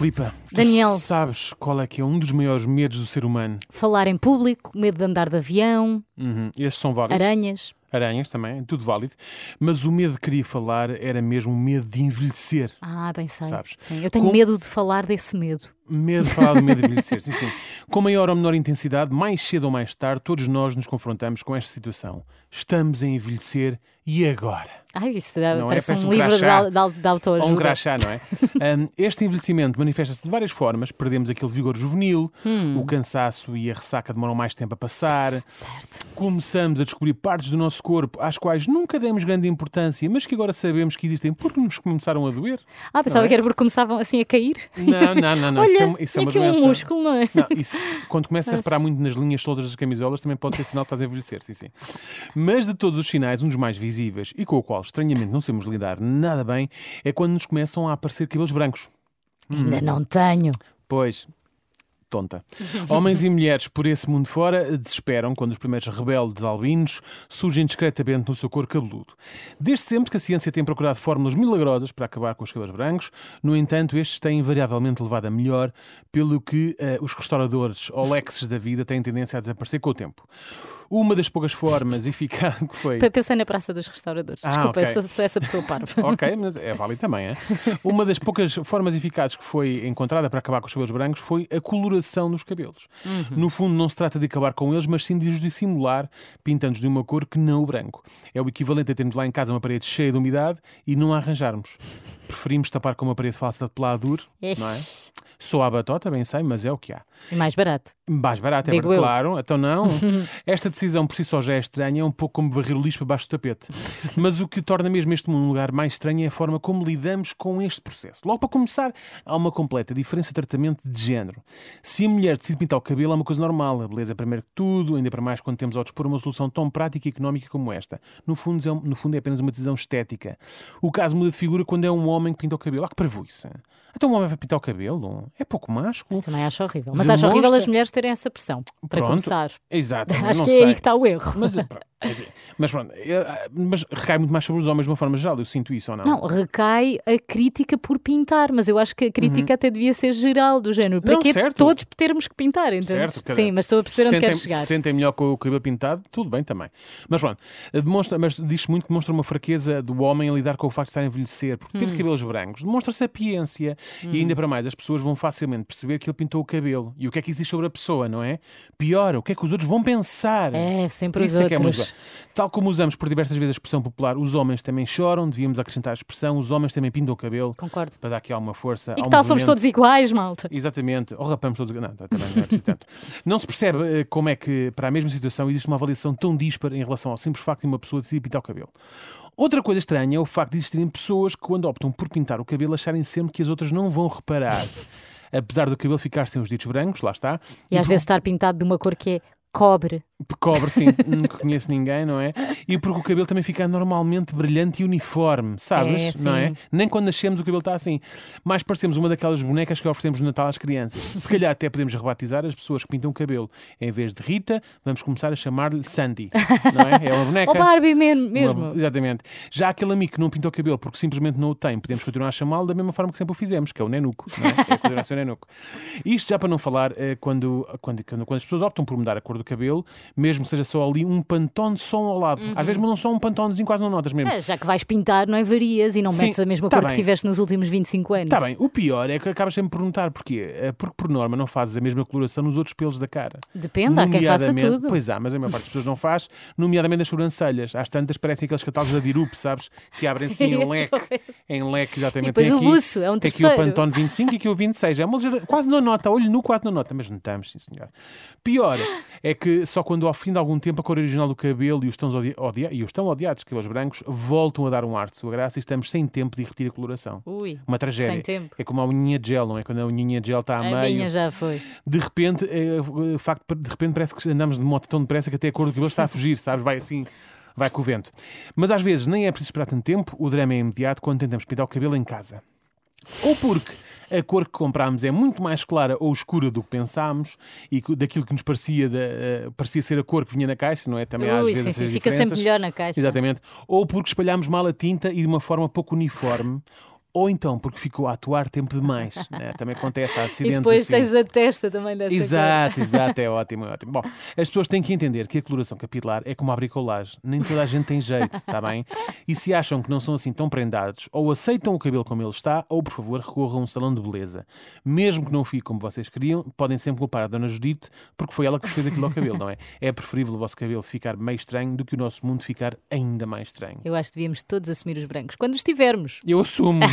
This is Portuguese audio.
Filipa, Daniel. sabes qual é que é um dos maiores medos do ser humano? Falar em público, medo de andar de avião, Uhum. Estes são válidos. aranhas. Aranhas também, tudo válido. Mas o medo que queria falar era mesmo o medo de envelhecer. Ah, bem sei. Sabes? Sim, eu tenho Com- medo de falar desse medo. Medo de falar do medo de envelhecer, sim, sim. Com maior ou menor intensidade, mais cedo ou mais tarde, todos nós nos confrontamos com esta situação. Estamos a envelhecer e agora? Ai, isso dá- Não é? parece Parece um, um livro de, de, autoajuda. Ou um crachá, não é? Um, este envelhecimento manifesta-se de várias formas. Perdemos aquele vigor juvenil, Hum. o cansaço e a ressaca demoram mais tempo a passar. Certo. Começamos a descobrir partes do nosso corpo às quais nunca demos grande importância, mas que agora sabemos que existem porque nos começaram a doer. Ah, pensava é? que era porque começavam assim a cair. Não, não, não, não. Olha, isso, tem- isso é uma doença. um músculo, não é? Não, isso, quando começas a reparar muito nas linhas soltas das camisolas, também pode ser sinal que estás a envelhecer, sim, sim. Mas de todos os sinais, um dos mais visíveis e com o qual estranhamente não sabemos lidar nada bem é quando nos começam a aparecer cabelos brancos. Ainda não tenho. Pois, tonta. Homens e mulheres por esse mundo fora desesperam quando os primeiros rebeldes albinos surgem discretamente no seu corpo cabeludo. Desde sempre que a ciência tem procurado fórmulas milagrosas para acabar com os cabelos brancos, no entanto, estes têm invariavelmente levado a melhor, pelo que eh, os restauradores Olexes da vida têm tendência a desaparecer com o tempo. Uma das poucas formas eficazes que foi. Pensei na Praça dos Restauradores. Ah, Desculpa, ok. sou, essa pessoa parva. Ok, mas é válido também, é? Uma das poucas formas eficazes que foi encontrada para acabar com os cabelos brancos foi a coloração dos cabelos. No fundo, não se trata de acabar com eles, mas sim de os dissimular, pintando-os de uma cor que não o branco. É o equivalente a termos lá em casa uma parede cheia de umidade e não a arranjarmos. Preferimos tapar com uma parede falsa de peladuro, não é? Só a batota, bem sei, mas é o que há. E mais barato. Mais barato, é Digo eu. claro. Então não. Esta decisão por si só já é estranha, é um pouco como varrer o lixo para baixo do tapete. Mas o que torna mesmo este mundo um lugar mais estranho é a forma como lidamos com este processo. Logo para começar, há uma completa diferença de tratamento de género. Se a mulher decide pintar o cabelo é uma coisa normal, a beleza é primeiro que tudo, ainda para mais quando temos ao dispor uma solução tão prática e económica como esta. No fundo, é, no fundo é apenas uma decisão estética. O caso muda de figura quando é um homem que pinta o cabelo. Ah, que prejuízo. Então um homem vai pintar o cabelo? É pouco másculo. Também acho horrível. Mas acho horrível Demonstra- as mulheres terem essa pressão. Para Pronto. começar. Exato. Acho que é sei. aí que está o erro. Mas, mas pronto, é, mas recai muito mais sobre os homens de uma forma geral, eu sinto isso ou não? Não, recai a crítica por pintar, mas eu acho que a crítica até devia ser geral, do género. Para Uhum. Não, que certo. todos termos que pintar, então? Certo, Sim, mas estou a perceber onde queres chegar. Se sentem melhor com o cabelo pintado, tudo bem também. Mas pronto, demonstra, mas diz muito que demonstra uma fraqueza do homem a lidar com o facto de estar a envelhecer, porque Hum. ter cabelos brancos demonstra sapiência e ainda para mais, as pessoas vão facilmente perceber que ele pintou o cabelo e o que é que isso diz sobre a pessoa, não é? Pior, o que é que os outros vão pensar? É, sempre os Isso é que é muito outros. Tal como usamos por diversas vezes a expressão popular, os homens também choram, devíamos acrescentar a expressão, os homens também pintam o cabelo. Concordo. Para dar aqui alguma força. E que tal somos todos iguais, malta? Exatamente, ou rapamos todos. Não, também não é preciso tanto. Não se percebe eh, como é que, para a mesma situação, existe uma avaliação tão dispara em relação ao simples facto de uma pessoa decidir pintar o cabelo. Outra coisa estranha é o facto de existirem pessoas que, quando optam por pintar o cabelo, acharem sempre que as outras não vão reparar. Apesar do cabelo ficar sem os ditos brancos, lá está. E às por- vezes estar pintado de uma cor que é cobre. Cobre, sim, nunca conheço ninguém, não é? E porque o cabelo também fica normalmente brilhante e uniforme, sabes? É, não é? Nem quando nascemos o cabelo está assim. Mais parecemos uma daquelas bonecas que oferecemos no Natal às crianças. Se calhar até podemos rebatizar as pessoas que pintam o cabelo. Em vez de Rita, vamos começar a chamar-lhe Sandy, não é? É uma boneca. Ou Barbie men- Uma- mesmo. exatamente. Já aquele amigo que não pinta o cabelo porque simplesmente não o tem, podemos continuar a chamá-lo da mesma forma que sempre o fizemos, que é o Nenuco. Não é? é a Nenuco. Isto já para não falar eh, quando, quando, quando as pessoas optam por mudar a cor do cabelo, mesmo que seja só ali um pantone só ao lado. Às vezes mandam só um pantonezinho, quase não notas mesmo. Uhum. É, já que vais pintar, não é? Varias e não Sim, metes a mesma tá cor bem. que tiveste nos últimos 25 anos. Está bem, o pior é que acabas sempre a perguntar porquê. Eh, Porque por norma não fazes a mesma coloração nos outros pelos da cara. Depende, há quem faça tudo. Pois há, mas a maior parte das pessoas não faz, nomeadamente as sobrancelhas. Às tantas parecem aqueles catálogos da Dirup, sabes? Que abrem assim em leque. Em leque, exatamente. E depois Tem o buço, é um Tem aqui o terceiro. Pantone 25 e aqui o 26. É uma ligeira- quase não nota, olho nu quase não nota, mas notamos, sim senhor. Pior é que só quando ao fim de algum tempo a cor original do cabelo e os tão, odia odia e os tão odiados cabelos brancos voltam a dar um ar de sua graça e estamos sem tempo de ir repetir a coloração. Ui, Uma tragédia. sem tempo. É como a unha de gel, não é? Quando a unha de gel está a, A meio. minha já foi. De repente, o facto de repente parece que andamos de moto tão depressa que até a cor do cabelo está a fugir, sabes? Vai assim, Vai com o vento. Mas às vezes nem é preciso esperar tanto tempo, o drama é imediato quando tentamos pintar o cabelo em casa. Ou porque a cor que comprámos é muito mais clara ou escura do que pensámos e daquilo que nos parecia, da- eh, parecia ser a cor que vinha na caixa, não é? Também às Ui, vezes sim, sim, fica sempre melhor na caixa. Exatamente. Ou porque espalhámos mal a tinta e de uma forma pouco uniforme. Ou então porque ficou a atuar tempo demais. né? Também acontece, há E acidentes depois assim. tens a testa também dessa cor. Exato, exato, é ótimo, é ótimo. Bom, as pessoas têm que entender que a coloração capilar é como a bricolagem. Nem toda a gente tem jeito, está bem? E se acham que não são assim tão prendados, ou aceitam o cabelo como ele está, ou por favor recorram a um salão de beleza. Mesmo que não fique como vocês queriam, podem sempre culpar a Dona Judite, porque foi ela que vos fez aquilo ao cabelo, não é? É preferível o vosso cabelo ficar meio estranho do que o nosso mundo ficar ainda mais estranho. Eu acho que devíamos todos assumir os brancos. Quando os tivermos. Eu assumo.